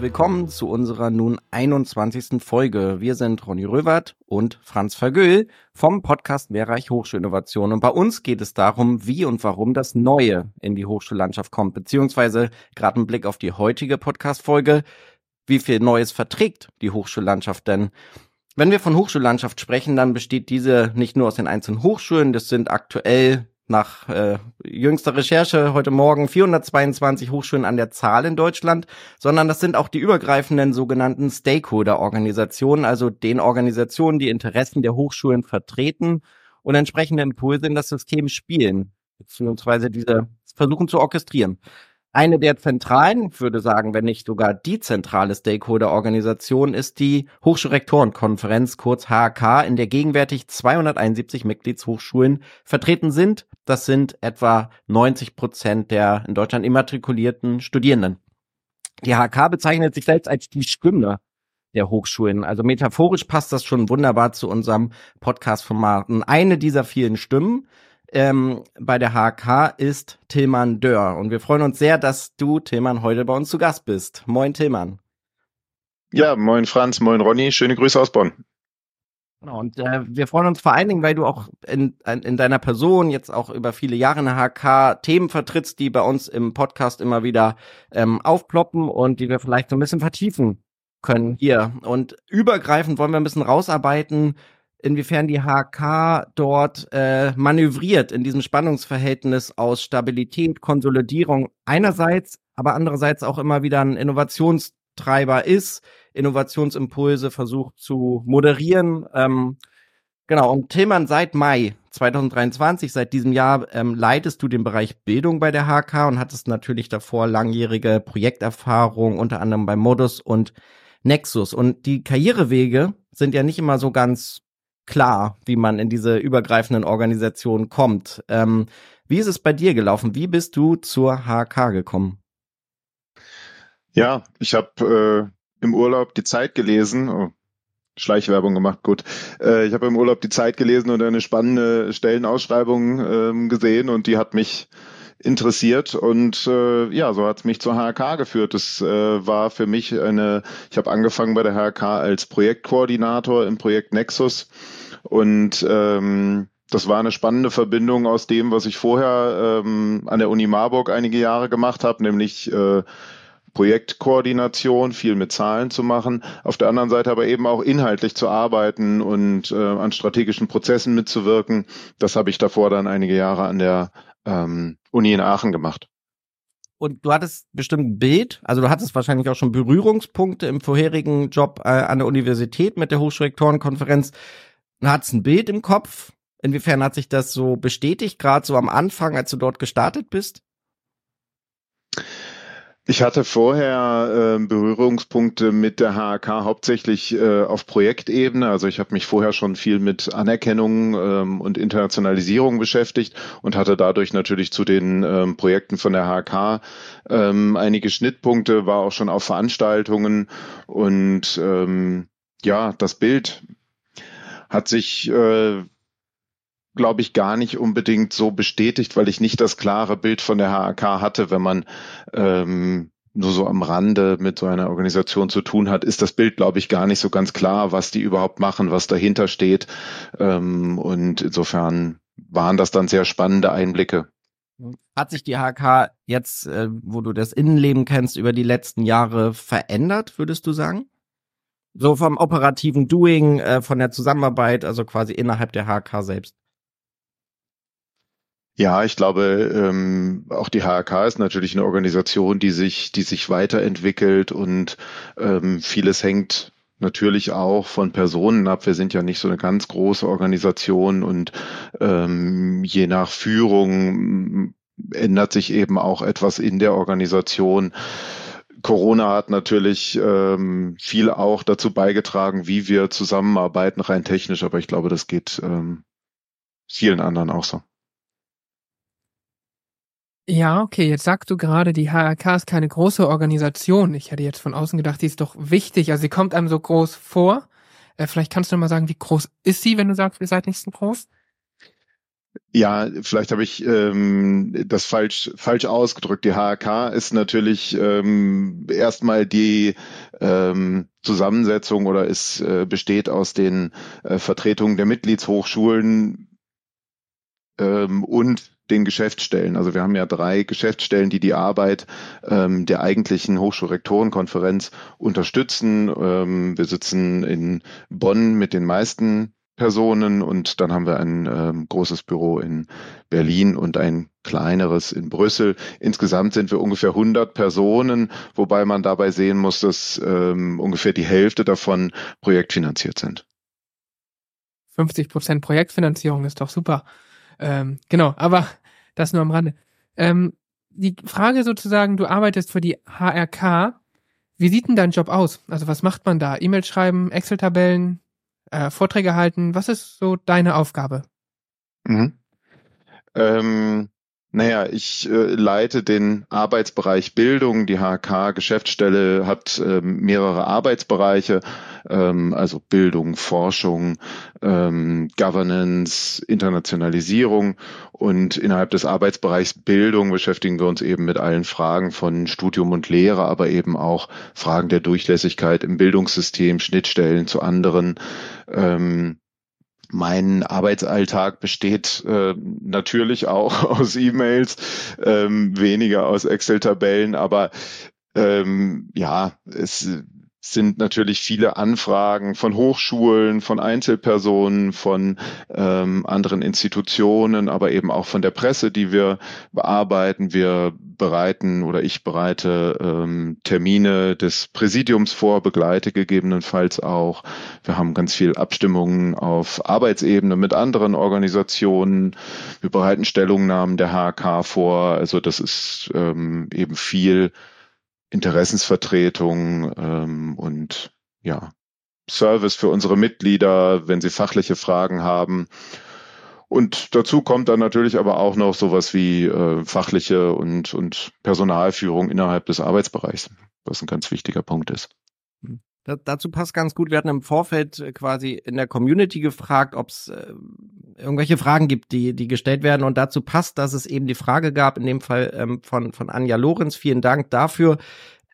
willkommen zu unserer nun 21. Folge. Wir sind Ronny Röwert und Franz Vergöhl vom Podcast Mehrreich Hochschulinnovation. Und bei uns geht es darum, wie und warum das Neue in die Hochschullandschaft kommt, beziehungsweise gerade ein Blick auf die heutige Podcast-Folge, wie viel Neues verträgt die Hochschullandschaft denn? Wenn wir von Hochschullandschaft sprechen, dann besteht diese nicht nur aus den einzelnen Hochschulen, das sind aktuell nach äh, jüngster Recherche heute Morgen 422 Hochschulen an der Zahl in Deutschland, sondern das sind auch die übergreifenden sogenannten Stakeholder-Organisationen, also den Organisationen, die Interessen der Hochschulen vertreten und entsprechende Impulse in das System spielen, beziehungsweise diese versuchen zu orchestrieren. Eine der zentralen, ich würde sagen, wenn nicht sogar die zentrale Stakeholder-Organisation ist die Hochschulrektorenkonferenz, kurz HK, in der gegenwärtig 271 Mitgliedshochschulen vertreten sind. Das sind etwa 90 Prozent der in Deutschland immatrikulierten Studierenden. Die HK bezeichnet sich selbst als die Stimme der Hochschulen. Also metaphorisch passt das schon wunderbar zu unserem Podcast-Formaten. Eine dieser vielen Stimmen ähm, bei der HK ist Tillmann Dörr. Und wir freuen uns sehr, dass du, Tillmann, heute bei uns zu Gast bist. Moin, Tillmann. Ja, moin Franz, moin Ronny, schöne Grüße aus Bonn. Genau, und äh, wir freuen uns vor allen Dingen, weil du auch in, in deiner Person jetzt auch über viele Jahre in der HK Themen vertrittst, die bei uns im Podcast immer wieder ähm, aufploppen und die wir vielleicht so ein bisschen vertiefen können hier. Und übergreifend wollen wir ein bisschen rausarbeiten, inwiefern die HK dort äh, manövriert in diesem Spannungsverhältnis aus Stabilität, Konsolidierung einerseits, aber andererseits auch immer wieder ein Innovationstreiber ist, Innovationsimpulse versucht zu moderieren. Ähm, genau, und Tillmann, seit Mai 2023, seit diesem Jahr, ähm, leitest du den Bereich Bildung bei der HK und hattest natürlich davor langjährige Projekterfahrung, unter anderem bei Modus und Nexus. Und die Karrierewege sind ja nicht immer so ganz klar, wie man in diese übergreifenden Organisationen kommt. Ähm, wie ist es bei dir gelaufen? Wie bist du zur HK gekommen? Ja, ich habe äh, im Urlaub die Zeit gelesen. Oh, Schleichwerbung gemacht, gut. Äh, ich habe im Urlaub die Zeit gelesen und eine spannende Stellenausschreibung äh, gesehen und die hat mich interessiert und äh, ja, so hat es mich zur HRK geführt. Das äh, war für mich eine, ich habe angefangen bei der HRK als Projektkoordinator im Projekt Nexus und ähm, das war eine spannende Verbindung aus dem, was ich vorher ähm, an der Uni Marburg einige Jahre gemacht habe, nämlich äh, Projektkoordination, viel mit Zahlen zu machen, auf der anderen Seite aber eben auch inhaltlich zu arbeiten und äh, an strategischen Prozessen mitzuwirken. Das habe ich davor dann einige Jahre an der ähm, Uni in Aachen gemacht. Und du hattest bestimmt ein Bild, also du hattest wahrscheinlich auch schon Berührungspunkte im vorherigen Job äh, an der Universität mit der Hochschulrektorenkonferenz. Du hattest ein Bild im Kopf. Inwiefern hat sich das so bestätigt, gerade so am Anfang, als du dort gestartet bist? Ich hatte vorher äh, Berührungspunkte mit der HAK hauptsächlich äh, auf Projektebene. Also ich habe mich vorher schon viel mit Anerkennung ähm, und Internationalisierung beschäftigt und hatte dadurch natürlich zu den ähm, Projekten von der HAK ähm, einige Schnittpunkte, war auch schon auf Veranstaltungen und ähm, ja, das Bild hat sich äh, glaube ich, gar nicht unbedingt so bestätigt, weil ich nicht das klare Bild von der HAK hatte, wenn man ähm, nur so am Rande mit so einer Organisation zu tun hat, ist das Bild, glaube ich, gar nicht so ganz klar, was die überhaupt machen, was dahinter steht. Ähm, und insofern waren das dann sehr spannende Einblicke. Hat sich die HK jetzt, äh, wo du das Innenleben kennst, über die letzten Jahre verändert, würdest du sagen? So vom operativen Doing, äh, von der Zusammenarbeit, also quasi innerhalb der HK selbst. Ja, ich glaube, ähm, auch die HRK ist natürlich eine Organisation, die sich, die sich weiterentwickelt und ähm, vieles hängt natürlich auch von Personen ab. Wir sind ja nicht so eine ganz große Organisation und ähm, je nach Führung ändert sich eben auch etwas in der Organisation. Corona hat natürlich ähm, viel auch dazu beigetragen, wie wir zusammenarbeiten, rein technisch, aber ich glaube, das geht ähm, vielen anderen auch so. Ja, okay, jetzt sagst du gerade, die HRK ist keine große Organisation. Ich hätte jetzt von außen gedacht, die ist doch wichtig. Also sie kommt einem so groß vor. Äh, vielleicht kannst du mal sagen, wie groß ist sie, wenn du sagst, ihr seid nicht so groß? Ja, vielleicht habe ich ähm, das falsch falsch ausgedrückt. Die HRK ist natürlich ähm, erstmal die ähm, Zusammensetzung oder es äh, besteht aus den äh, Vertretungen der Mitgliedshochschulen ähm, und den Geschäftsstellen. Also wir haben ja drei Geschäftsstellen, die die Arbeit ähm, der eigentlichen Hochschulrektorenkonferenz unterstützen. Ähm, wir sitzen in Bonn mit den meisten Personen und dann haben wir ein ähm, großes Büro in Berlin und ein kleineres in Brüssel. Insgesamt sind wir ungefähr 100 Personen, wobei man dabei sehen muss, dass ähm, ungefähr die Hälfte davon projektfinanziert sind. 50 Prozent Projektfinanzierung ist doch super. Ähm, genau, aber das nur am Rande. Ähm, die Frage sozusagen, du arbeitest für die HRK. Wie sieht denn dein Job aus? Also was macht man da? E-Mail schreiben, Excel-Tabellen, äh, Vorträge halten. Was ist so deine Aufgabe? Mhm. Ähm, naja, ich äh, leite den Arbeitsbereich Bildung. Die HK Geschäftsstelle hat ähm, mehrere Arbeitsbereiche, ähm, also Bildung, Forschung, ähm, Governance, Internationalisierung. Und innerhalb des Arbeitsbereichs Bildung beschäftigen wir uns eben mit allen Fragen von Studium und Lehre, aber eben auch Fragen der Durchlässigkeit im Bildungssystem, Schnittstellen zu anderen ähm, mein Arbeitsalltag besteht äh, natürlich auch aus E-Mails, ähm, weniger aus Excel-Tabellen, aber ähm, ja, es sind natürlich viele Anfragen von Hochschulen, von Einzelpersonen, von ähm, anderen Institutionen, aber eben auch von der Presse, die wir bearbeiten. Wir bereiten oder ich bereite ähm, Termine des Präsidiums vor, begleite gegebenenfalls auch. Wir haben ganz viel Abstimmungen auf Arbeitsebene mit anderen Organisationen. Wir bereiten Stellungnahmen der HK vor. Also das ist ähm, eben viel Interessensvertretung ähm, und ja, Service für unsere Mitglieder, wenn sie fachliche Fragen haben. Und dazu kommt dann natürlich aber auch noch sowas wie äh, fachliche und, und Personalführung innerhalb des Arbeitsbereichs, was ein ganz wichtiger Punkt ist. Hm. Da, dazu passt ganz gut. Wir hatten im Vorfeld äh, quasi in der Community gefragt, ob es äh, irgendwelche Fragen gibt, die, die gestellt werden. Und dazu passt, dass es eben die Frage gab, in dem Fall ähm, von, von Anja Lorenz. Vielen Dank dafür.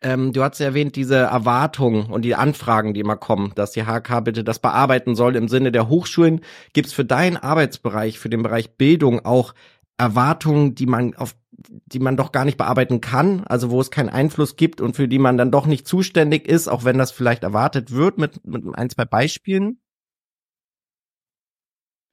Ähm, du hast erwähnt, diese Erwartungen und die Anfragen, die immer kommen, dass die HK bitte das bearbeiten soll im Sinne der Hochschulen. Gibt es für deinen Arbeitsbereich, für den Bereich Bildung auch Erwartungen, die man auf die man doch gar nicht bearbeiten kann, also wo es keinen Einfluss gibt und für die man dann doch nicht zuständig ist, auch wenn das vielleicht erwartet wird mit, mit ein, zwei Beispielen?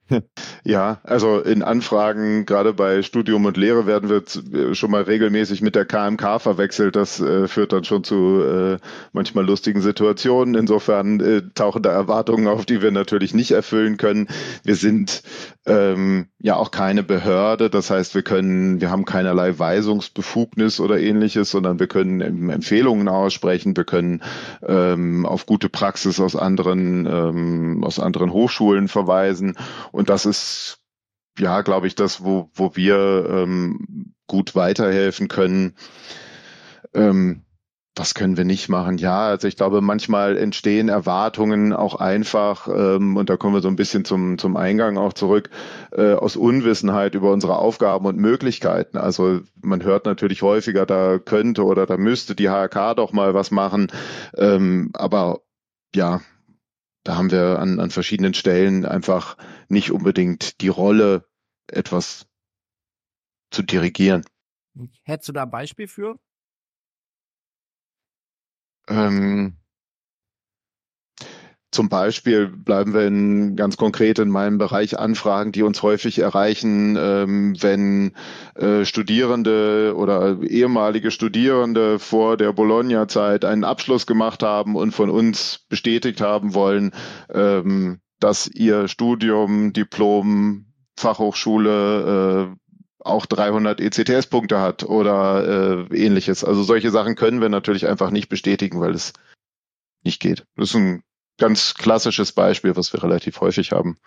Ja, also in Anfragen, gerade bei Studium und Lehre, werden wir schon mal regelmäßig mit der KMK verwechselt. Das äh, führt dann schon zu äh, manchmal lustigen Situationen. Insofern äh, tauchen da Erwartungen auf, die wir natürlich nicht erfüllen können. Wir sind ähm, ja auch keine Behörde. Das heißt, wir können, wir haben keinerlei Weisungsbefugnis oder ähnliches, sondern wir können Empfehlungen aussprechen. Wir können ähm, auf gute Praxis aus anderen, ähm, aus anderen Hochschulen verweisen. Und das ist ja, glaube ich, das, wo, wo wir ähm, gut weiterhelfen können. Ähm, was können wir nicht machen? Ja, also ich glaube, manchmal entstehen Erwartungen auch einfach, ähm, und da kommen wir so ein bisschen zum, zum Eingang auch zurück, äh, aus Unwissenheit über unsere Aufgaben und Möglichkeiten. Also man hört natürlich häufiger, da könnte oder da müsste die HRK doch mal was machen. Ähm, aber ja, da haben wir an, an verschiedenen Stellen einfach nicht unbedingt die Rolle, etwas zu dirigieren. Hättest du da ein Beispiel für? Ähm, zum Beispiel bleiben wir in, ganz konkret in meinem Bereich Anfragen, die uns häufig erreichen, ähm, wenn äh, Studierende oder ehemalige Studierende vor der Bologna-Zeit einen Abschluss gemacht haben und von uns bestätigt haben wollen, ähm, dass ihr Studium, Diplom, Fachhochschule äh, auch 300 ECTS-Punkte hat oder äh, ähnliches. Also solche Sachen können wir natürlich einfach nicht bestätigen, weil es nicht geht. Das ist ein ganz klassisches Beispiel, was wir relativ häufig haben.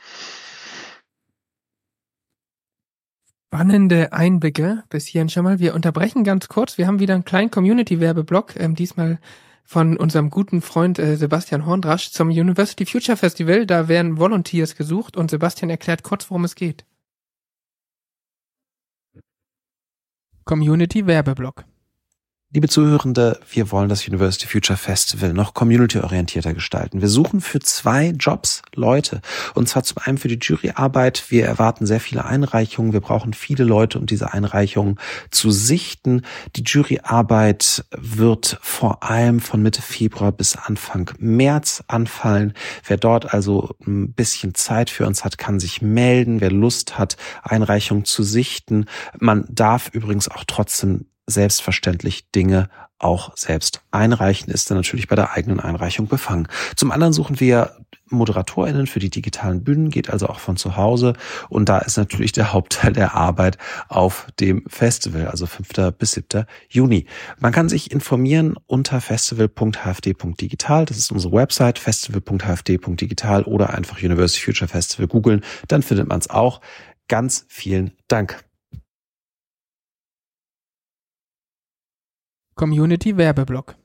Spannende Einblicke bis hierhin schon mal. Wir unterbrechen ganz kurz. Wir haben wieder einen kleinen Community-Werbeblock, ähm, diesmal von unserem guten Freund äh, Sebastian Horndrasch zum University Future Festival. Da werden Volunteers gesucht und Sebastian erklärt kurz, worum es geht. Community Werbeblock. Liebe Zuhörende, wir wollen das University Future Festival noch community-orientierter gestalten. Wir suchen für zwei Jobs Leute. Und zwar zum einen für die Juryarbeit. Wir erwarten sehr viele Einreichungen. Wir brauchen viele Leute, um diese Einreichungen zu sichten. Die Juryarbeit wird vor allem von Mitte Februar bis Anfang März anfallen. Wer dort also ein bisschen Zeit für uns hat, kann sich melden. Wer Lust hat, Einreichungen zu sichten. Man darf übrigens auch trotzdem selbstverständlich Dinge auch selbst einreichen, ist dann natürlich bei der eigenen Einreichung befangen. Zum anderen suchen wir ModeratorInnen für die digitalen Bühnen, geht also auch von zu Hause. Und da ist natürlich der Hauptteil der Arbeit auf dem Festival, also 5. bis 7. Juni. Man kann sich informieren unter festival.hfd.digital. Das ist unsere Website, festival.hfd.digital oder einfach University Future Festival googeln. Dann findet man es auch. Ganz vielen Dank. Community Werbeblock.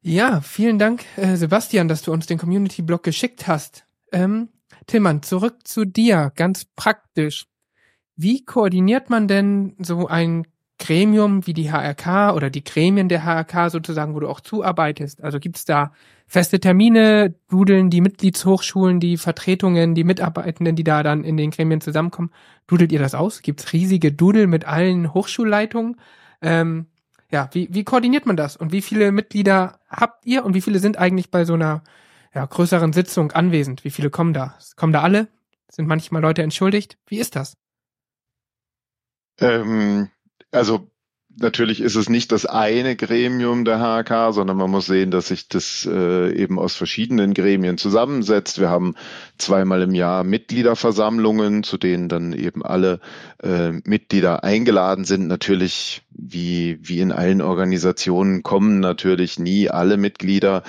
Ja, vielen Dank, äh, Sebastian, dass du uns den Community Blog geschickt hast. Ähm, Tillmann, zurück zu dir, ganz praktisch. Wie koordiniert man denn so ein Gremium wie die HRK oder die Gremien der HRK sozusagen, wo du auch zuarbeitest? Also gibt's da feste Termine, dudeln die Mitgliedshochschulen, die Vertretungen, die Mitarbeitenden, die da dann in den Gremien zusammenkommen, dudelt ihr das aus? Gibt's riesige Dudel mit allen Hochschulleitungen? Ähm, ja, wie, wie koordiniert man das? Und wie viele Mitglieder habt ihr und wie viele sind eigentlich bei so einer ja, größeren Sitzung anwesend? Wie viele kommen da? Kommen da alle? Sind manchmal Leute entschuldigt? Wie ist das? Ähm, also natürlich ist es nicht das eine Gremium der HK, sondern man muss sehen, dass sich das äh, eben aus verschiedenen Gremien zusammensetzt. Wir haben zweimal im Jahr Mitgliederversammlungen, zu denen dann eben alle äh, Mitglieder eingeladen sind. Natürlich, wie, wie in allen Organisationen, kommen natürlich nie alle Mitglieder.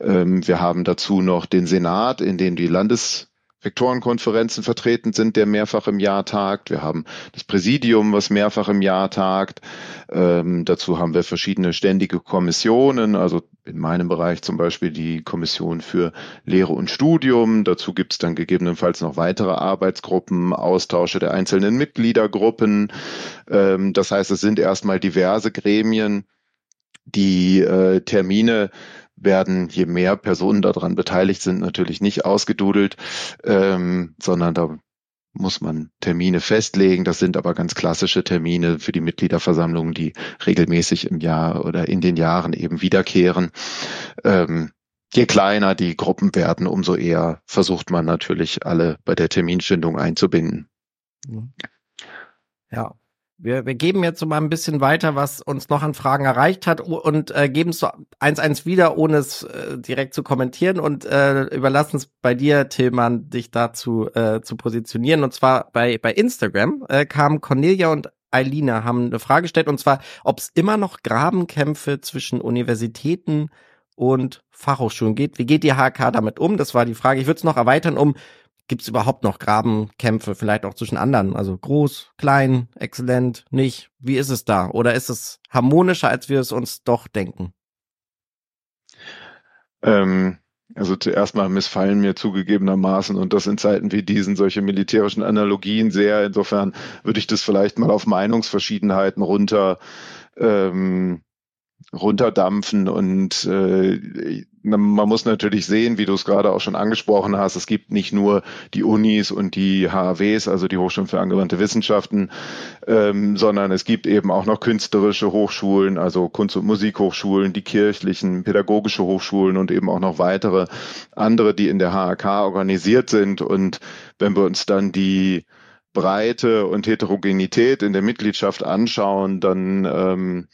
Ähm, wir haben dazu noch den Senat, in dem die Landes Rektorenkonferenzen vertreten sind, der mehrfach im Jahr tagt. Wir haben das Präsidium, was mehrfach im Jahr tagt. Ähm, dazu haben wir verschiedene ständige Kommissionen, also in meinem Bereich zum Beispiel die Kommission für Lehre und Studium. Dazu gibt es dann gegebenenfalls noch weitere Arbeitsgruppen, Austausche der einzelnen Mitgliedergruppen. Ähm, das heißt, es sind erstmal diverse Gremien, die äh, Termine werden, je mehr Personen daran beteiligt sind, natürlich nicht ausgedudelt, ähm, sondern da muss man Termine festlegen. Das sind aber ganz klassische Termine für die Mitgliederversammlungen, die regelmäßig im Jahr oder in den Jahren eben wiederkehren. Ähm, je kleiner die Gruppen werden, umso eher versucht man natürlich alle bei der Terminfindung einzubinden. Ja, wir, wir geben jetzt so mal ein bisschen weiter, was uns noch an Fragen erreicht hat und äh, geben es so eins eins wieder, ohne es äh, direkt zu kommentieren und äh, überlassen es bei dir, Tillmann, dich dazu äh, zu positionieren. Und zwar bei, bei Instagram äh, kamen Cornelia und Eilina haben eine Frage gestellt und zwar, ob es immer noch Grabenkämpfe zwischen Universitäten und Fachhochschulen geht. Wie geht die HK damit um? Das war die Frage. Ich würde es noch erweitern um Gibt es überhaupt noch Grabenkämpfe, vielleicht auch zwischen anderen? Also groß, klein, exzellent, nicht? Wie ist es da? Oder ist es harmonischer, als wir es uns doch denken? Ähm, also zuerst mal missfallen mir zugegebenermaßen und das in Zeiten wie diesen solche militärischen Analogien sehr. Insofern würde ich das vielleicht mal auf Meinungsverschiedenheiten runter ähm, runterdampfen und äh, man muss natürlich sehen, wie du es gerade auch schon angesprochen hast, es gibt nicht nur die Unis und die HAWs, also die Hochschulen für angewandte Wissenschaften, ähm, sondern es gibt eben auch noch künstlerische Hochschulen, also Kunst- und Musikhochschulen, die kirchlichen, pädagogische Hochschulen und eben auch noch weitere andere, die in der HAK organisiert sind. Und wenn wir uns dann die Breite und Heterogenität in der Mitgliedschaft anschauen, dann ähm,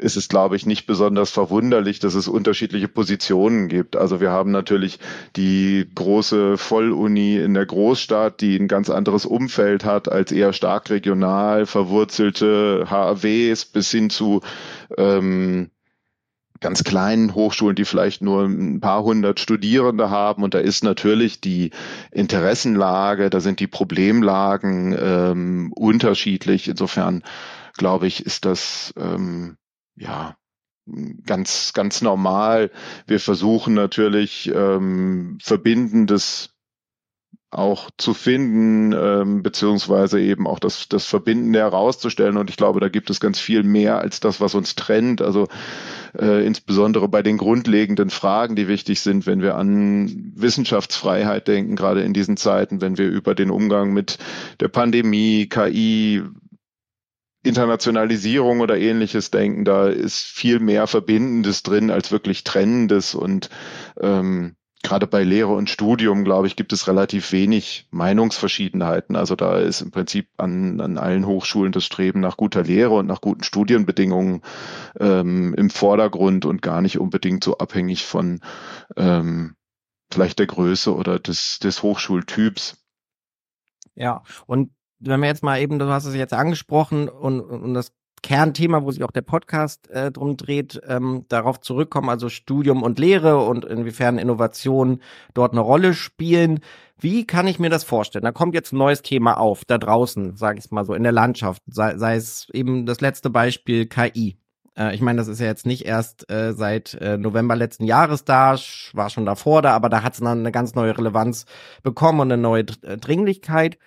ist es, glaube ich, nicht besonders verwunderlich, dass es unterschiedliche Positionen gibt. Also wir haben natürlich die große Volluni in der Großstadt, die ein ganz anderes Umfeld hat als eher stark regional verwurzelte HAWs bis hin zu ähm, ganz kleinen Hochschulen, die vielleicht nur ein paar hundert Studierende haben. Und da ist natürlich die Interessenlage, da sind die Problemlagen ähm, unterschiedlich. Insofern glaube ich, ist das ähm, ja, ganz, ganz normal. Wir versuchen natürlich ähm, verbindendes auch zu finden, ähm, beziehungsweise eben auch das, das Verbindende herauszustellen. Und ich glaube, da gibt es ganz viel mehr als das, was uns trennt. Also äh, insbesondere bei den grundlegenden Fragen, die wichtig sind, wenn wir an Wissenschaftsfreiheit denken, gerade in diesen Zeiten, wenn wir über den Umgang mit der Pandemie, KI, Internationalisierung oder ähnliches denken, da ist viel mehr Verbindendes drin als wirklich Trennendes und ähm, gerade bei Lehre und Studium, glaube ich, gibt es relativ wenig Meinungsverschiedenheiten. Also da ist im Prinzip an, an allen Hochschulen das Streben nach guter Lehre und nach guten Studienbedingungen ähm, im Vordergrund und gar nicht unbedingt so abhängig von ähm, vielleicht der Größe oder des, des Hochschultyps. Ja, und wenn wir jetzt mal eben, du hast es jetzt angesprochen und, und das Kernthema, wo sich auch der Podcast äh, drum dreht, ähm, darauf zurückkommen, also Studium und Lehre und inwiefern Innovationen dort eine Rolle spielen. Wie kann ich mir das vorstellen? Da kommt jetzt ein neues Thema auf, da draußen, sage ich mal so, in der Landschaft, sei, sei es eben das letzte Beispiel KI. Äh, ich meine, das ist ja jetzt nicht erst äh, seit äh, November letzten Jahres da, war schon davor da, aber da hat es dann eine ganz neue Relevanz bekommen und eine neue äh, Dringlichkeit.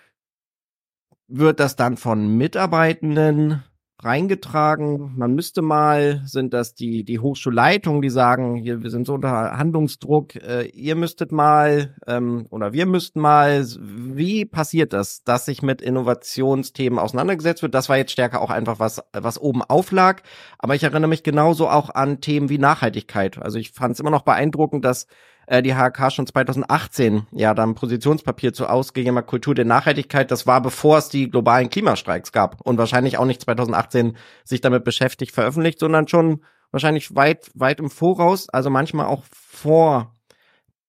Wird das dann von Mitarbeitenden reingetragen. Man müsste mal, sind das die, die Hochschulleitungen, die sagen, hier, wir sind so unter Handlungsdruck, äh, ihr müsstet mal ähm, oder wir müssten mal. Wie passiert das, dass sich mit Innovationsthemen auseinandergesetzt wird? Das war jetzt stärker auch einfach was, was oben auflag. Aber ich erinnere mich genauso auch an Themen wie Nachhaltigkeit. Also ich fand es immer noch beeindruckend, dass äh, die HK schon 2018 ja dann Positionspapier zu ausgegebener Kultur der Nachhaltigkeit. Das war bevor es die globalen Klimastreiks gab und wahrscheinlich auch nicht 2018 sich damit beschäftigt veröffentlicht, sondern schon wahrscheinlich weit weit im Voraus, also manchmal auch vor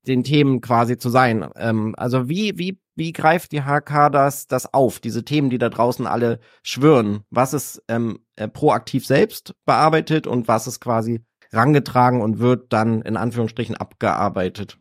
den Themen quasi zu sein. Ähm, also wie wie wie greift die HK das das auf? Diese Themen, die da draußen alle schwören. Was ist ähm, äh, proaktiv selbst bearbeitet und was ist quasi rangetragen und wird dann in Anführungsstrichen abgearbeitet?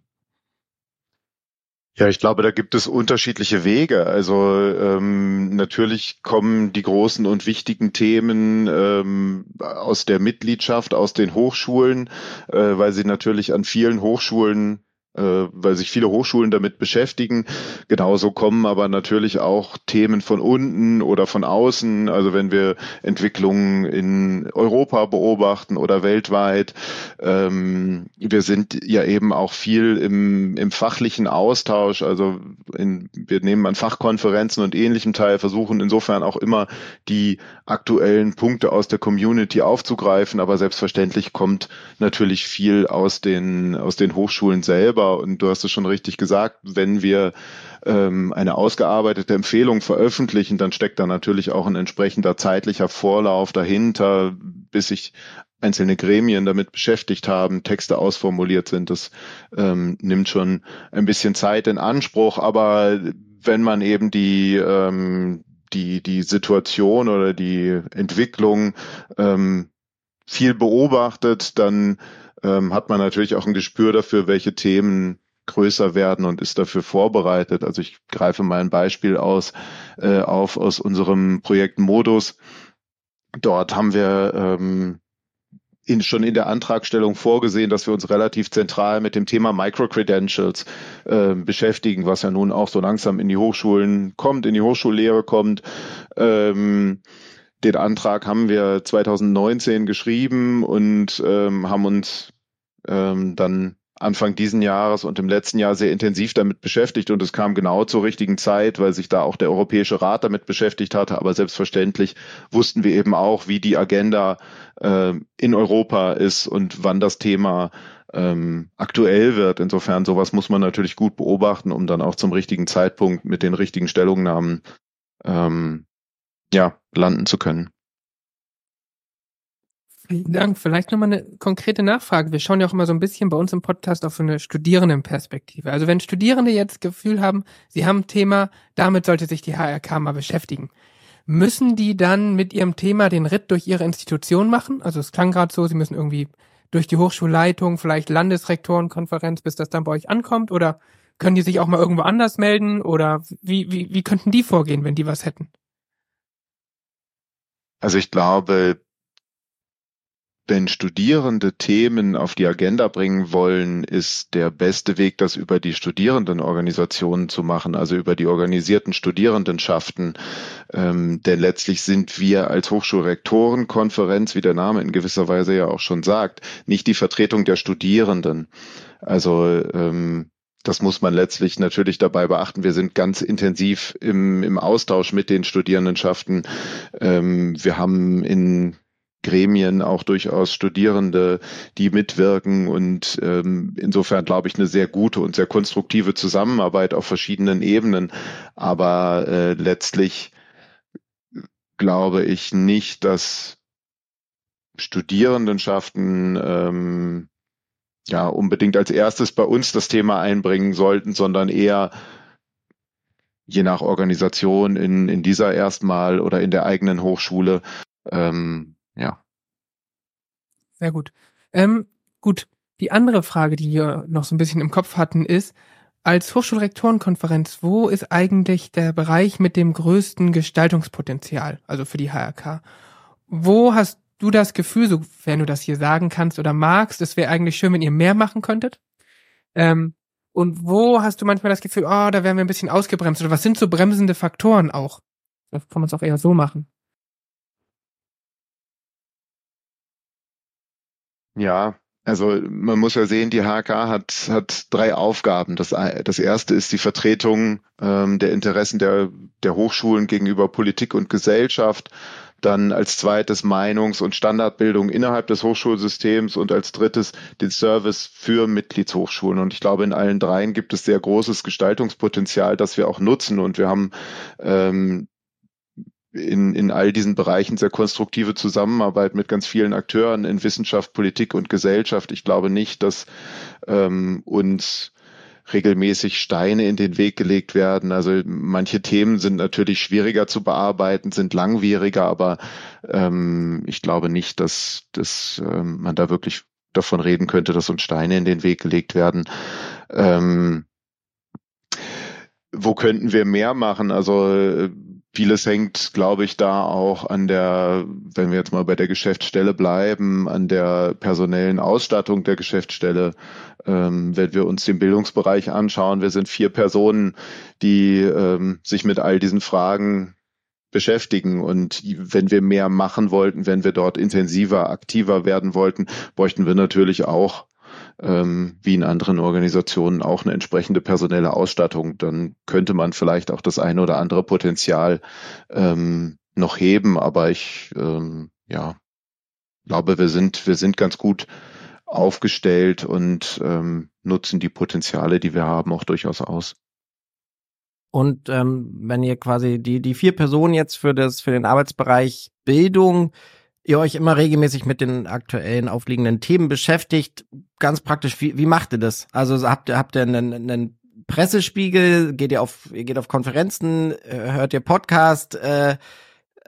Ja, ich glaube, da gibt es unterschiedliche Wege. Also ähm, natürlich kommen die großen und wichtigen Themen ähm, aus der Mitgliedschaft, aus den Hochschulen, äh, weil sie natürlich an vielen Hochschulen weil sich viele Hochschulen damit beschäftigen. Genauso kommen aber natürlich auch Themen von unten oder von außen. Also wenn wir Entwicklungen in Europa beobachten oder weltweit. Ähm, wir sind ja eben auch viel im, im fachlichen Austausch. Also in, wir nehmen an Fachkonferenzen und ähnlichem teil, versuchen insofern auch immer die aktuellen Punkte aus der Community aufzugreifen. Aber selbstverständlich kommt natürlich viel aus den, aus den Hochschulen selber selber. Und du hast es schon richtig gesagt, wenn wir ähm, eine ausgearbeitete Empfehlung veröffentlichen, dann steckt da natürlich auch ein entsprechender zeitlicher Vorlauf dahinter, bis sich einzelne Gremien damit beschäftigt haben, Texte ausformuliert sind. Das ähm, nimmt schon ein bisschen Zeit in Anspruch, aber wenn man eben die ähm, die die Situation oder die Entwicklung ähm, viel beobachtet, dann ähm, hat man natürlich auch ein Gespür dafür, welche Themen größer werden und ist dafür vorbereitet. Also ich greife mal ein Beispiel aus, äh, auf aus unserem Projekt Modus. Dort haben wir ähm, in, schon in der Antragstellung vorgesehen, dass wir uns relativ zentral mit dem Thema Microcredentials äh, beschäftigen, was ja nun auch so langsam in die Hochschulen kommt, in die Hochschullehre kommt. Ähm, den Antrag haben wir 2019 geschrieben und ähm, haben uns ähm, dann Anfang diesen Jahres und im letzten Jahr sehr intensiv damit beschäftigt und es kam genau zur richtigen Zeit, weil sich da auch der Europäische Rat damit beschäftigt hatte. Aber selbstverständlich wussten wir eben auch, wie die Agenda äh, in Europa ist und wann das Thema ähm, aktuell wird. Insofern sowas muss man natürlich gut beobachten, um dann auch zum richtigen Zeitpunkt mit den richtigen Stellungnahmen ähm, ja landen zu können. Vielen Dank. Vielleicht nochmal eine konkrete Nachfrage. Wir schauen ja auch immer so ein bisschen bei uns im Podcast auf eine Studierendenperspektive. Also wenn Studierende jetzt Gefühl haben, sie haben ein Thema, damit sollte sich die HRK mal beschäftigen. Müssen die dann mit ihrem Thema den Ritt durch ihre Institution machen? Also es klang gerade so, sie müssen irgendwie durch die Hochschulleitung, vielleicht Landesrektorenkonferenz, bis das dann bei euch ankommt? Oder können die sich auch mal irgendwo anders melden? Oder wie, wie, wie könnten die vorgehen, wenn die was hätten? Also ich glaube, wenn Studierende Themen auf die Agenda bringen wollen, ist der beste Weg, das über die Studierendenorganisationen zu machen, also über die organisierten Studierendenschaften. Ähm, denn letztlich sind wir als Hochschulrektorenkonferenz, wie der Name in gewisser Weise ja auch schon sagt, nicht die Vertretung der Studierenden. Also ähm, das muss man letztlich natürlich dabei beachten. Wir sind ganz intensiv im, im Austausch mit den Studierendenschaften. Ähm, wir haben in Gremien auch durchaus Studierende, die mitwirken und ähm, insofern glaube ich eine sehr gute und sehr konstruktive Zusammenarbeit auf verschiedenen Ebenen. Aber äh, letztlich glaube ich nicht, dass Studierendenschaften ähm, ja unbedingt als erstes bei uns das Thema einbringen sollten, sondern eher je nach Organisation in, in dieser erstmal oder in der eigenen Hochschule ähm, ja. Sehr gut. Ähm, gut. Die andere Frage, die wir noch so ein bisschen im Kopf hatten, ist, als Hochschulrektorenkonferenz, wo ist eigentlich der Bereich mit dem größten Gestaltungspotenzial, also für die HRK? Wo hast du das Gefühl, sofern du das hier sagen kannst oder magst, es wäre eigentlich schön, wenn ihr mehr machen könntet? Ähm, und wo hast du manchmal das Gefühl, oh, da wären wir ein bisschen ausgebremst? Oder was sind so bremsende Faktoren auch? Da kann man es auch eher so machen. Ja, also man muss ja sehen, die HK hat, hat drei Aufgaben. Das, das erste ist die Vertretung ähm, der Interessen der, der Hochschulen gegenüber Politik und Gesellschaft. Dann als zweites Meinungs- und Standardbildung innerhalb des Hochschulsystems und als drittes den Service für Mitgliedshochschulen. Und ich glaube, in allen dreien gibt es sehr großes Gestaltungspotenzial, das wir auch nutzen. Und wir haben ähm, in, in all diesen Bereichen sehr konstruktive Zusammenarbeit mit ganz vielen Akteuren in Wissenschaft, Politik und Gesellschaft. Ich glaube nicht, dass ähm, uns regelmäßig Steine in den Weg gelegt werden. Also manche Themen sind natürlich schwieriger zu bearbeiten, sind langwieriger, aber ähm, ich glaube nicht, dass, dass ähm, man da wirklich davon reden könnte, dass uns Steine in den Weg gelegt werden. Ähm, wo könnten wir mehr machen? Also äh, Vieles hängt, glaube ich, da auch an der, wenn wir jetzt mal bei der Geschäftsstelle bleiben, an der personellen Ausstattung der Geschäftsstelle. Ähm, wenn wir uns den Bildungsbereich anschauen, wir sind vier Personen, die ähm, sich mit all diesen Fragen beschäftigen. Und wenn wir mehr machen wollten, wenn wir dort intensiver, aktiver werden wollten, bräuchten wir natürlich auch ähm, wie in anderen Organisationen auch eine entsprechende personelle Ausstattung, dann könnte man vielleicht auch das eine oder andere Potenzial ähm, noch heben. Aber ich ähm, ja glaube, wir sind wir sind ganz gut aufgestellt und ähm, nutzen die Potenziale, die wir haben, auch durchaus aus. Und ähm, wenn ihr quasi die die vier Personen jetzt für das für den Arbeitsbereich Bildung ihr euch immer regelmäßig mit den aktuellen aufliegenden Themen beschäftigt. Ganz praktisch, wie, wie macht ihr das? Also habt ihr, habt ihr einen, einen Pressespiegel, geht ihr auf, ihr geht auf Konferenzen, äh, hört ihr Podcast, äh,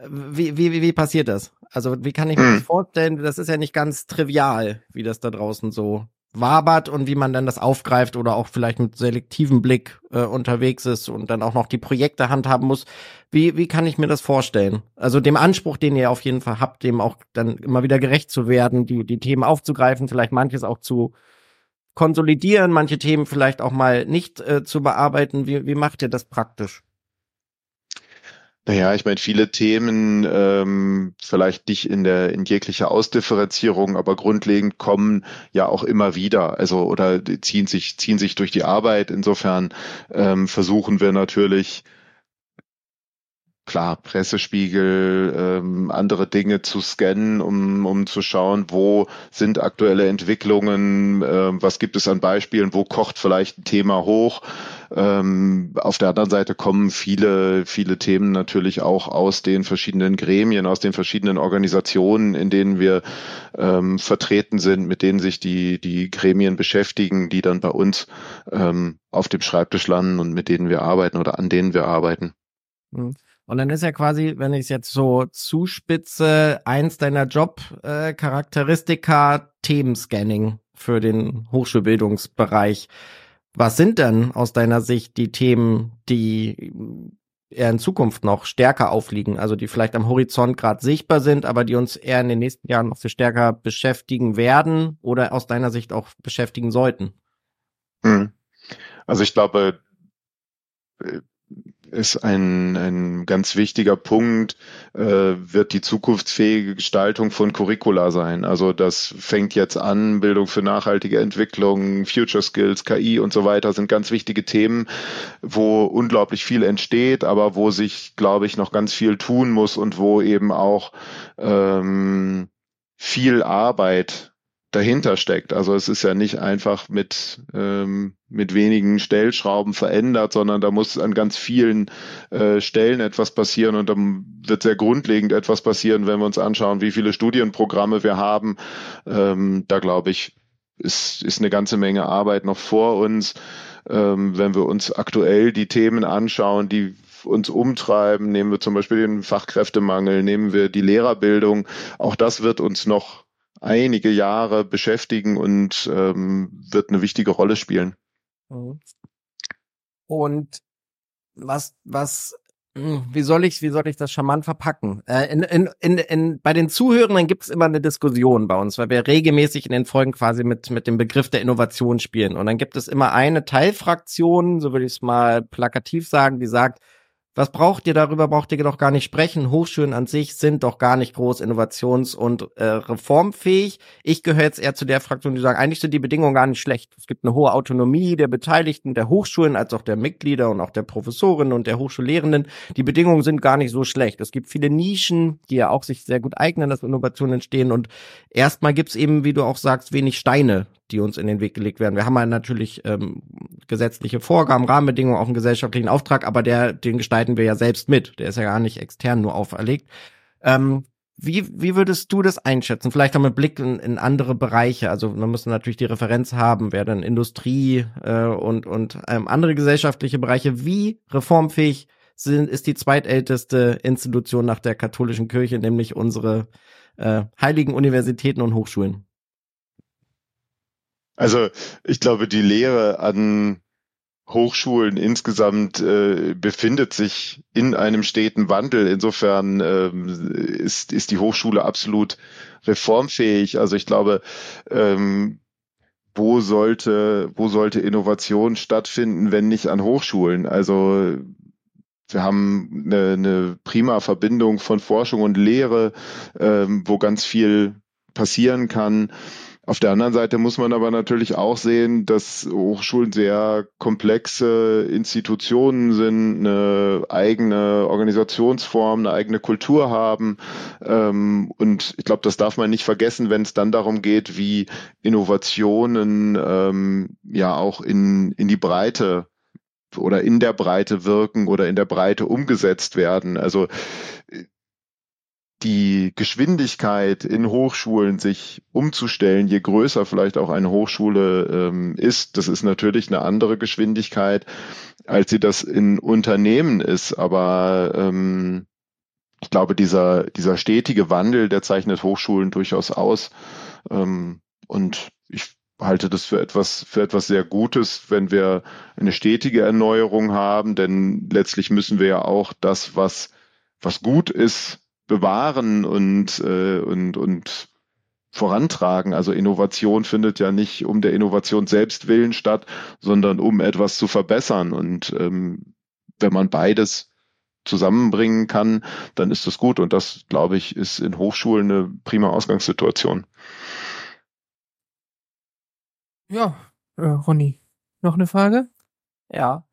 wie, wie, wie passiert das? Also wie kann ich mir das vorstellen? Das ist ja nicht ganz trivial, wie das da draußen so wabert und wie man dann das aufgreift oder auch vielleicht mit selektivem Blick äh, unterwegs ist und dann auch noch die Projekte handhaben muss. Wie, wie kann ich mir das vorstellen? Also dem Anspruch, den ihr auf jeden Fall habt, dem auch dann immer wieder gerecht zu werden, die, die Themen aufzugreifen, vielleicht manches auch zu konsolidieren, manche Themen vielleicht auch mal nicht äh, zu bearbeiten. Wie, wie macht ihr das praktisch? Naja, ich meine, viele Themen ähm, vielleicht nicht in der in jeglicher Ausdifferenzierung, aber grundlegend kommen ja auch immer wieder, also oder ziehen sich ziehen sich durch die Arbeit. Insofern ähm, versuchen wir natürlich klar, Pressespiegel, ähm, andere Dinge zu scannen, um, um zu schauen, wo sind aktuelle Entwicklungen, äh, was gibt es an Beispielen, wo kocht vielleicht ein Thema hoch. Ähm, auf der anderen Seite kommen viele, viele Themen natürlich auch aus den verschiedenen Gremien, aus den verschiedenen Organisationen, in denen wir ähm, vertreten sind, mit denen sich die, die Gremien beschäftigen, die dann bei uns ähm, auf dem Schreibtisch landen und mit denen wir arbeiten oder an denen wir arbeiten. Mhm. Und dann ist ja quasi, wenn ich es jetzt so zuspitze, eins deiner Job-Charakteristika äh, Themenscanning für den Hochschulbildungsbereich. Was sind denn aus deiner Sicht die Themen, die eher in Zukunft noch stärker aufliegen, also die vielleicht am Horizont gerade sichtbar sind, aber die uns eher in den nächsten Jahren noch viel stärker beschäftigen werden oder aus deiner Sicht auch beschäftigen sollten? Hm. Also ich glaube, ist ein, ein ganz wichtiger Punkt, äh, wird die zukunftsfähige Gestaltung von Curricula sein. Also das fängt jetzt an, Bildung für nachhaltige Entwicklung, Future Skills, KI und so weiter sind ganz wichtige Themen, wo unglaublich viel entsteht, aber wo sich, glaube ich, noch ganz viel tun muss und wo eben auch ähm, viel Arbeit dahinter steckt. Also es ist ja nicht einfach mit, ähm, mit wenigen Stellschrauben verändert, sondern da muss an ganz vielen äh, Stellen etwas passieren und dann wird sehr grundlegend etwas passieren, wenn wir uns anschauen, wie viele Studienprogramme wir haben. Ähm, da glaube ich, ist, ist eine ganze Menge Arbeit noch vor uns. Ähm, wenn wir uns aktuell die Themen anschauen, die uns umtreiben, nehmen wir zum Beispiel den Fachkräftemangel, nehmen wir die Lehrerbildung, auch das wird uns noch einige Jahre beschäftigen und ähm, wird eine wichtige Rolle spielen. Mhm. Und was, was, hm, wie soll ich, wie soll ich das charmant verpacken? Äh, in, in, in, in, bei den Zuhörenden gibt es immer eine Diskussion bei uns, weil wir regelmäßig in den Folgen quasi mit, mit dem Begriff der Innovation spielen. Und dann gibt es immer eine Teilfraktion, so würde ich es mal plakativ sagen, die sagt, was braucht ihr darüber? Braucht ihr doch gar nicht sprechen. Hochschulen an sich sind doch gar nicht groß innovations- und äh, reformfähig. Ich gehöre jetzt eher zu der Fraktion, die sagen, eigentlich sind die Bedingungen gar nicht schlecht. Es gibt eine hohe Autonomie der Beteiligten, der Hochschulen, als auch der Mitglieder und auch der Professorinnen und der Hochschullehrenden. Die Bedingungen sind gar nicht so schlecht. Es gibt viele Nischen, die ja auch sich sehr gut eignen, dass Innovationen entstehen. Und erstmal gibt's eben, wie du auch sagst, wenig Steine, die uns in den Weg gelegt werden. Wir haben ja natürlich ähm, gesetzliche Vorgaben, Rahmenbedingungen, auch einen gesellschaftlichen Auftrag, aber der, den gestalten wir ja selbst mit. Der ist ja gar nicht extern nur auferlegt. Ähm, wie, wie würdest du das einschätzen? Vielleicht auch mit Blick in, in andere Bereiche. Also man muss natürlich die Referenz haben, wer dann Industrie äh, und, und ähm, andere gesellschaftliche Bereiche. Wie reformfähig sind, ist die zweitälteste Institution nach der katholischen Kirche, nämlich unsere äh, heiligen Universitäten und Hochschulen? Also ich glaube, die Lehre an Hochschulen insgesamt äh, befindet sich in einem steten Wandel. Insofern ähm, ist, ist die Hochschule absolut reformfähig. Also ich glaube, ähm, wo sollte, wo sollte Innovation stattfinden, wenn nicht an Hochschulen? Also wir haben eine, eine prima Verbindung von Forschung und Lehre, ähm, wo ganz viel passieren kann. Auf der anderen Seite muss man aber natürlich auch sehen, dass Hochschulen sehr komplexe Institutionen sind, eine eigene Organisationsform, eine eigene Kultur haben. Ähm, und ich glaube, das darf man nicht vergessen, wenn es dann darum geht, wie Innovationen ähm, ja auch in, in die Breite oder in der Breite wirken oder in der Breite umgesetzt werden. Also die Geschwindigkeit in Hochschulen sich umzustellen, je größer vielleicht auch eine Hochschule ähm, ist, das ist natürlich eine andere Geschwindigkeit, als sie das in Unternehmen ist. Aber ähm, ich glaube, dieser, dieser stetige Wandel, der zeichnet Hochschulen durchaus aus. Ähm, und ich halte das für etwas, für etwas sehr Gutes, wenn wir eine stetige Erneuerung haben, denn letztlich müssen wir ja auch das, was, was gut ist, bewahren und, äh, und, und vorantragen. Also Innovation findet ja nicht um der Innovation selbst willen statt, sondern um etwas zu verbessern. Und ähm, wenn man beides zusammenbringen kann, dann ist das gut. Und das, glaube ich, ist in Hochschulen eine prima Ausgangssituation. Ja, äh, Ronny, noch eine Frage? Ja.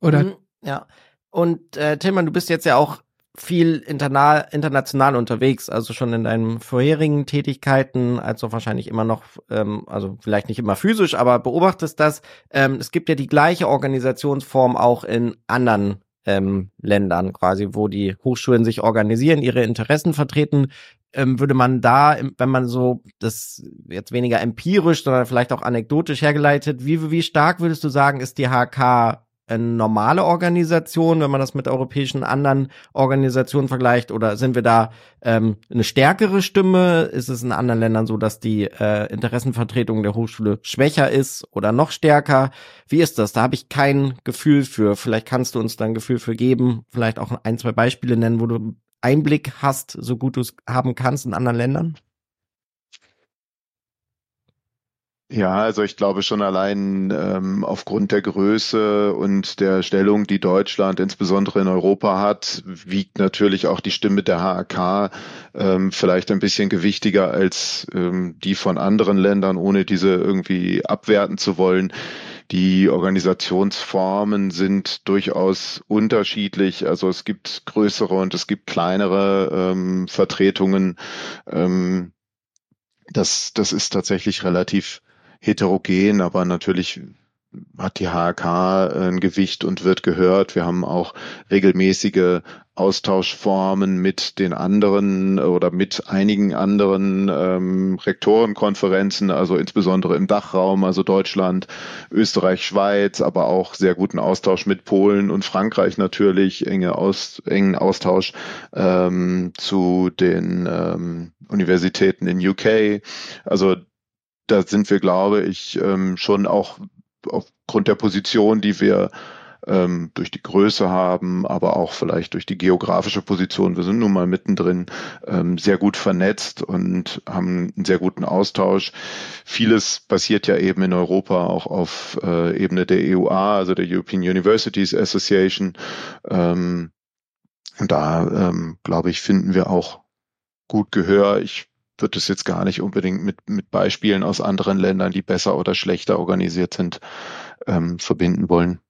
Oder? Mhm, ja. Und äh, Tillmann, du bist jetzt ja auch viel internal, international unterwegs, also schon in deinen vorherigen Tätigkeiten, als auch wahrscheinlich immer noch, ähm, also vielleicht nicht immer physisch, aber beobachtest das. Ähm, es gibt ja die gleiche Organisationsform auch in anderen ähm, Ländern quasi, wo die Hochschulen sich organisieren, ihre Interessen vertreten. Ähm, würde man da, wenn man so das jetzt weniger empirisch, sondern vielleicht auch anekdotisch hergeleitet, wie, wie stark würdest du sagen, ist die HK normale Organisation, wenn man das mit europäischen anderen Organisationen vergleicht? Oder sind wir da ähm, eine stärkere Stimme? Ist es in anderen Ländern so, dass die äh, Interessenvertretung der Hochschule schwächer ist oder noch stärker? Wie ist das? Da habe ich kein Gefühl für. Vielleicht kannst du uns da ein Gefühl für geben, vielleicht auch ein, zwei Beispiele nennen, wo du Einblick hast, so gut du es haben kannst in anderen Ländern? Ja, also ich glaube schon allein ähm, aufgrund der Größe und der Stellung, die Deutschland insbesondere in Europa hat, wiegt natürlich auch die Stimme der HAK ähm, vielleicht ein bisschen gewichtiger als ähm, die von anderen Ländern, ohne diese irgendwie abwerten zu wollen. Die Organisationsformen sind durchaus unterschiedlich. Also es gibt größere und es gibt kleinere ähm, Vertretungen. Ähm, das, das ist tatsächlich relativ heterogen, aber natürlich hat die HK ein Gewicht und wird gehört. Wir haben auch regelmäßige Austauschformen mit den anderen oder mit einigen anderen ähm, Rektorenkonferenzen, also insbesondere im Dachraum, also Deutschland, Österreich, Schweiz, aber auch sehr guten Austausch mit Polen und Frankreich natürlich, enge Aus, engen Austausch ähm, zu den ähm, Universitäten in UK. Also da sind wir, glaube ich, ähm, schon auch aufgrund der Position, die wir ähm, durch die Größe haben, aber auch vielleicht durch die geografische Position, wir sind nun mal mittendrin, ähm, sehr gut vernetzt und haben einen sehr guten Austausch. Vieles passiert ja eben in Europa auch auf äh, Ebene der EUA, also der European Universities Association. Ähm, da, ähm, glaube ich, finden wir auch gut Gehör. Ich würde es jetzt gar nicht unbedingt mit, mit Beispielen aus anderen Ländern, die besser oder schlechter organisiert sind, ähm, verbinden wollen.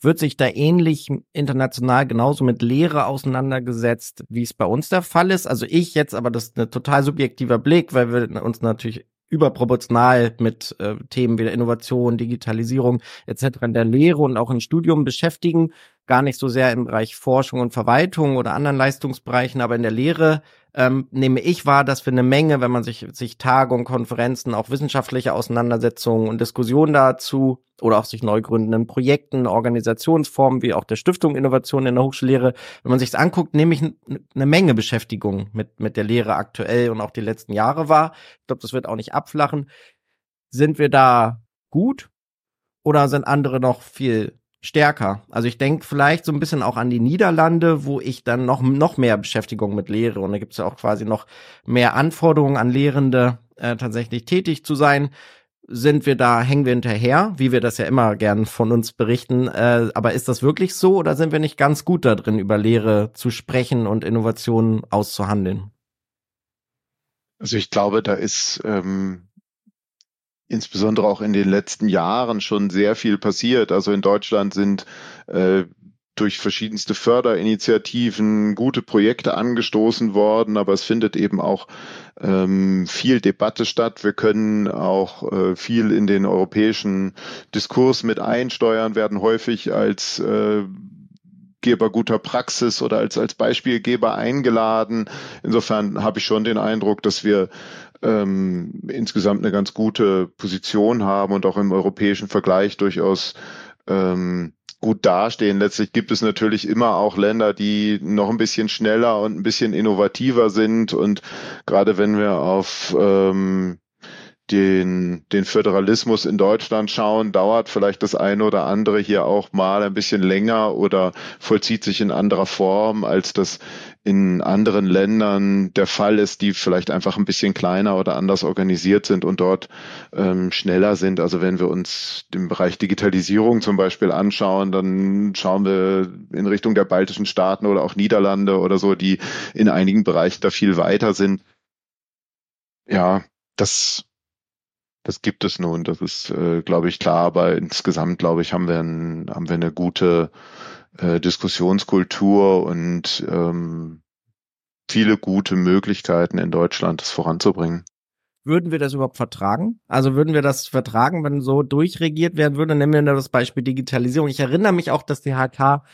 Wird sich da ähnlich international genauso mit Lehre auseinandergesetzt, wie es bei uns der Fall ist? Also ich jetzt, aber das ist ein total subjektiver Blick, weil wir uns natürlich überproportional mit äh, Themen wie der Innovation, Digitalisierung etc. in der Lehre und auch im Studium beschäftigen. Gar nicht so sehr im Bereich Forschung und Verwaltung oder anderen Leistungsbereichen, aber in der Lehre ähm, nehme ich wahr, dass wir eine Menge, wenn man sich, sich Tagungen, Konferenzen, auch wissenschaftliche Auseinandersetzungen und Diskussionen dazu oder auch sich neu gründenden Projekten, Organisationsformen wie auch der Stiftung Innovation in der Hochschullehre, wenn man sich anguckt, nehme ich eine Menge Beschäftigung mit, mit der Lehre aktuell und auch die letzten Jahre war. Ich glaube, das wird auch nicht abflachen. Sind wir da gut oder sind andere noch viel stärker. Also ich denke vielleicht so ein bisschen auch an die Niederlande, wo ich dann noch, noch mehr Beschäftigung mit Lehre und da gibt es ja auch quasi noch mehr Anforderungen an Lehrende, äh, tatsächlich tätig zu sein. Sind wir da, hängen wir hinterher, wie wir das ja immer gern von uns berichten. Äh, aber ist das wirklich so oder sind wir nicht ganz gut da drin, über Lehre zu sprechen und Innovationen auszuhandeln? Also ich glaube, da ist ähm, insbesondere auch in den letzten Jahren schon sehr viel passiert. Also in Deutschland sind äh, durch verschiedenste Förderinitiativen gute Projekte angestoßen worden, aber es findet eben auch ähm, viel Debatte statt. Wir können auch äh, viel in den europäischen Diskurs mit einsteuern, werden häufig als äh, Geber guter Praxis oder als, als Beispielgeber eingeladen. Insofern habe ich schon den Eindruck, dass wir ähm, insgesamt eine ganz gute Position haben und auch im europäischen Vergleich durchaus ähm, gut dastehen. Letztlich gibt es natürlich immer auch Länder, die noch ein bisschen schneller und ein bisschen innovativer sind. Und gerade wenn wir auf ähm, den, den Föderalismus in Deutschland schauen, dauert vielleicht das eine oder andere hier auch mal ein bisschen länger oder vollzieht sich in anderer Form, als das in anderen Ländern der Fall ist, die vielleicht einfach ein bisschen kleiner oder anders organisiert sind und dort ähm, schneller sind. Also wenn wir uns den Bereich Digitalisierung zum Beispiel anschauen, dann schauen wir in Richtung der baltischen Staaten oder auch Niederlande oder so, die in einigen Bereichen da viel weiter sind. Ja, das das gibt es nun, das ist, äh, glaube ich, klar, aber insgesamt, glaube ich, haben wir, ein, haben wir eine gute äh, Diskussionskultur und ähm, viele gute Möglichkeiten in Deutschland, das voranzubringen. Würden wir das überhaupt vertragen? Also würden wir das vertragen, wenn so durchregiert werden würde? Nehmen wir das Beispiel Digitalisierung. Ich erinnere mich auch, dass die HK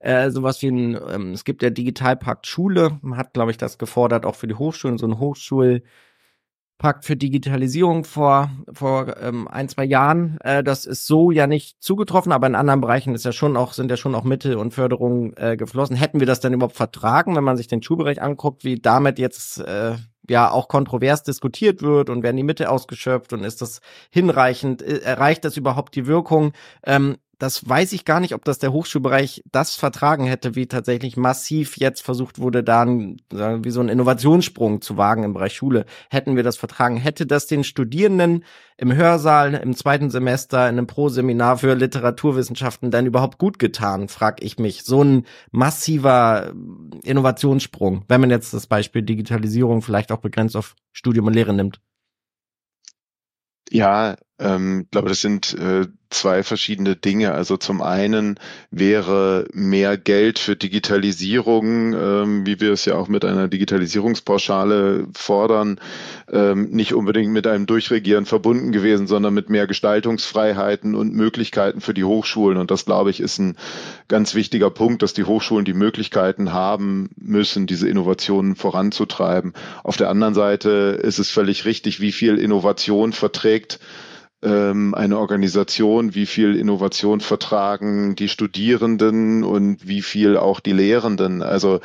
äh, sowas wie ein, ähm, es gibt der Digitalpakt Schule, man hat, glaube ich, das gefordert, auch für die Hochschulen, so ein Hochschul- Pakt für Digitalisierung vor, vor ähm, ein, zwei Jahren. Äh, das ist so ja nicht zugetroffen, aber in anderen Bereichen ist ja schon auch, sind ja schon auch Mittel und Förderungen äh, geflossen. Hätten wir das denn überhaupt vertragen, wenn man sich den Schulbereich anguckt, wie damit jetzt äh, ja auch kontrovers diskutiert wird und werden die Mittel ausgeschöpft und ist das hinreichend, äh, erreicht das überhaupt die Wirkung? Ähm, das weiß ich gar nicht, ob das der Hochschulbereich das vertragen hätte, wie tatsächlich massiv jetzt versucht wurde, da ein, wie so einen Innovationssprung zu wagen im Bereich Schule. Hätten wir das vertragen, hätte das den Studierenden im Hörsaal im zweiten Semester in einem Pro-Seminar für Literaturwissenschaften dann überhaupt gut getan, frag ich mich. So ein massiver Innovationssprung, wenn man jetzt das Beispiel Digitalisierung vielleicht auch begrenzt auf Studium und Lehre nimmt. Ja, ähm, glaube, das sind äh, zwei verschiedene Dinge. Also zum einen wäre mehr Geld für Digitalisierung, ähm, wie wir es ja auch mit einer Digitalisierungspauschale fordern, ähm, nicht unbedingt mit einem Durchregieren verbunden gewesen, sondern mit mehr Gestaltungsfreiheiten und Möglichkeiten für die Hochschulen. Und das, glaube ich, ist ein ganz wichtiger Punkt, dass die Hochschulen die Möglichkeiten haben müssen, diese Innovationen voranzutreiben. Auf der anderen Seite ist es völlig richtig, wie viel Innovation verträgt ähm, eine Organisation, wie viel Innovation vertragen die Studierenden und wie viel auch die Lehrenden. Also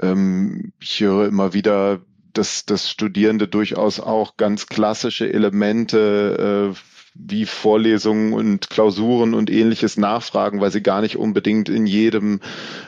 ähm, ich höre immer wieder, dass, dass Studierende durchaus auch ganz klassische Elemente äh, wie Vorlesungen und Klausuren und ähnliches nachfragen, weil sie gar nicht unbedingt in jedem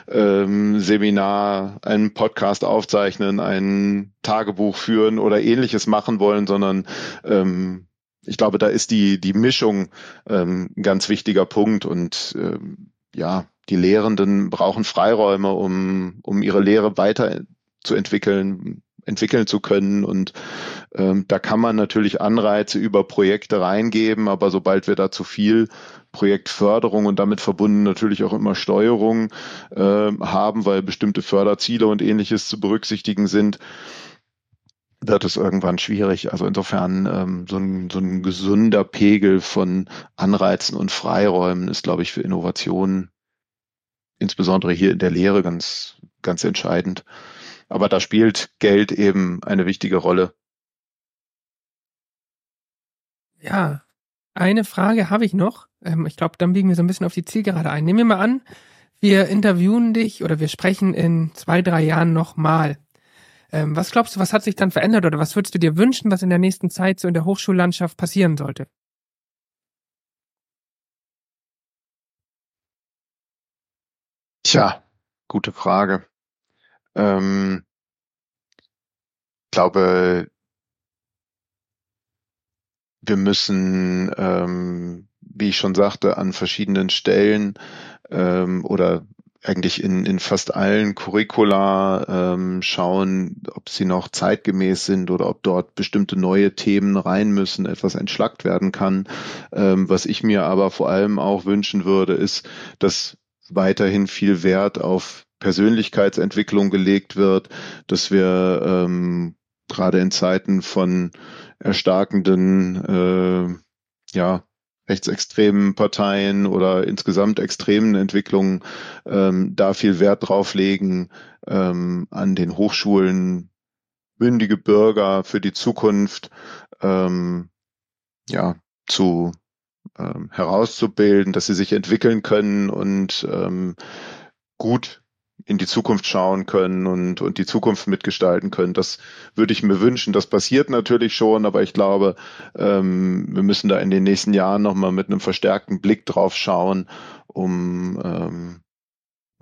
ähm, Seminar einen Podcast aufzeichnen, ein Tagebuch führen oder ähnliches machen wollen, sondern ähm, ich glaube, da ist die, die Mischung ähm, ein ganz wichtiger Punkt und ähm, ja, die Lehrenden brauchen Freiräume, um, um ihre Lehre weiterzuentwickeln, entwickeln zu können. Und ähm, da kann man natürlich Anreize über Projekte reingeben, aber sobald wir da zu viel Projektförderung und damit verbunden natürlich auch immer Steuerung äh, haben, weil bestimmte Förderziele und ähnliches zu berücksichtigen sind, wird es irgendwann schwierig. Also insofern ähm, so, ein, so ein gesunder Pegel von Anreizen und Freiräumen ist, glaube ich, für Innovationen, insbesondere hier in der Lehre, ganz, ganz entscheidend. Aber da spielt Geld eben eine wichtige Rolle. Ja, eine Frage habe ich noch. Ähm, ich glaube, dann biegen wir so ein bisschen auf die Zielgerade ein. Nehmen wir mal an, wir interviewen dich oder wir sprechen in zwei, drei Jahren nochmal. Ähm, was glaubst du, was hat sich dann verändert oder was würdest du dir wünschen, was in der nächsten Zeit so in der Hochschullandschaft passieren sollte? Tja, gute Frage. Ähm, glaube, wir müssen, ähm, wie ich schon sagte, an verschiedenen Stellen ähm, oder eigentlich in, in fast allen Curricula ähm, schauen, ob sie noch zeitgemäß sind oder ob dort bestimmte neue Themen rein müssen, etwas entschlackt werden kann. Ähm, was ich mir aber vor allem auch wünschen würde, ist, dass weiterhin viel Wert auf Persönlichkeitsentwicklung gelegt wird, dass wir ähm, gerade in Zeiten von erstarkenden äh, ja, rechtsextremen Parteien oder insgesamt extremen Entwicklungen ähm, da viel Wert drauf legen, ähm, an den Hochschulen mündige Bürger für die Zukunft ähm, ja zu ähm, herauszubilden, dass sie sich entwickeln können und ähm, gut in die Zukunft schauen können und, und die Zukunft mitgestalten können. Das würde ich mir wünschen. Das passiert natürlich schon, aber ich glaube, ähm, wir müssen da in den nächsten Jahren nochmal mit einem verstärkten Blick drauf schauen, um ähm,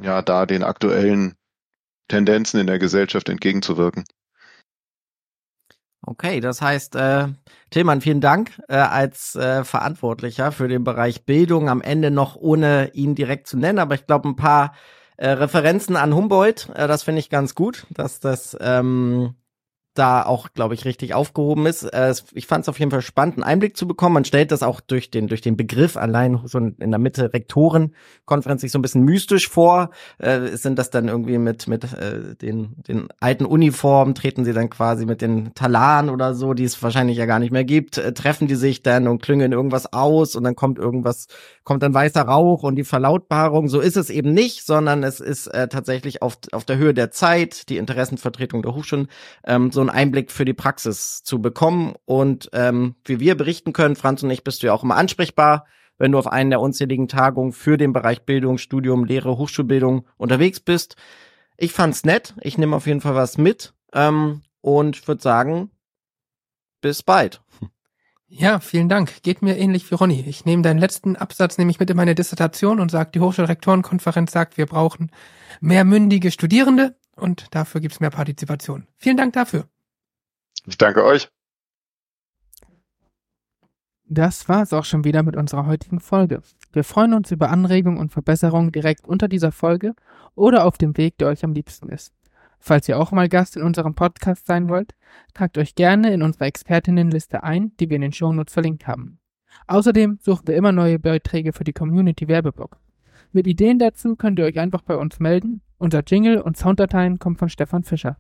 ja da den aktuellen Tendenzen in der Gesellschaft entgegenzuwirken. Okay, das heißt, äh, Tillmann, vielen Dank äh, als äh, Verantwortlicher für den Bereich Bildung. Am Ende noch ohne ihn direkt zu nennen, aber ich glaube, ein paar Referenzen an Humboldt, äh, das finde ich ganz gut, dass das ähm, da auch, glaube ich, richtig aufgehoben ist. Äh, ich fand es auf jeden Fall spannend, einen Einblick zu bekommen. Man stellt das auch durch den durch den Begriff allein so in der Mitte Rektorenkonferenz sich so ein bisschen mystisch vor. Äh, sind das dann irgendwie mit mit äh, den den alten Uniformen treten sie dann quasi mit den Talaren oder so, die es wahrscheinlich ja gar nicht mehr gibt, äh, treffen die sich dann und klüngeln irgendwas aus und dann kommt irgendwas kommt dann weißer Rauch und die Verlautbarung. So ist es eben nicht, sondern es ist äh, tatsächlich auf auf der Höhe der Zeit die Interessenvertretung der Hochschulen ähm, so einen Einblick für die Praxis zu bekommen. Und ähm, wie wir berichten können, Franz und ich, bist du ja auch immer ansprechbar, wenn du auf einen der unzähligen Tagungen für den Bereich Bildung, Studium, Lehre, Hochschulbildung unterwegs bist. Ich fand's nett. Ich nehme auf jeden Fall was mit ähm, und würde sagen, bis bald. Ja, vielen Dank. Geht mir ähnlich wie Ronny. Ich nehme deinen letzten Absatz nämlich mit in meine Dissertation und sage, die Hochschulrektorenkonferenz sagt, wir brauchen mehr mündige Studierende und dafür gibt's mehr Partizipation. Vielen Dank dafür. Ich danke euch. Das war's auch schon wieder mit unserer heutigen Folge. Wir freuen uns über Anregungen und Verbesserungen direkt unter dieser Folge oder auf dem Weg, der euch am liebsten ist. Falls ihr auch mal Gast in unserem Podcast sein wollt, tragt euch gerne in unsere Expertinnenliste ein, die wir in den Shownotes verlinkt haben. Außerdem suchen wir immer neue Beiträge für die Community Werbeblock. Mit Ideen dazu könnt ihr euch einfach bei uns melden. Unser Jingle und Sounddateien kommen von Stefan Fischer.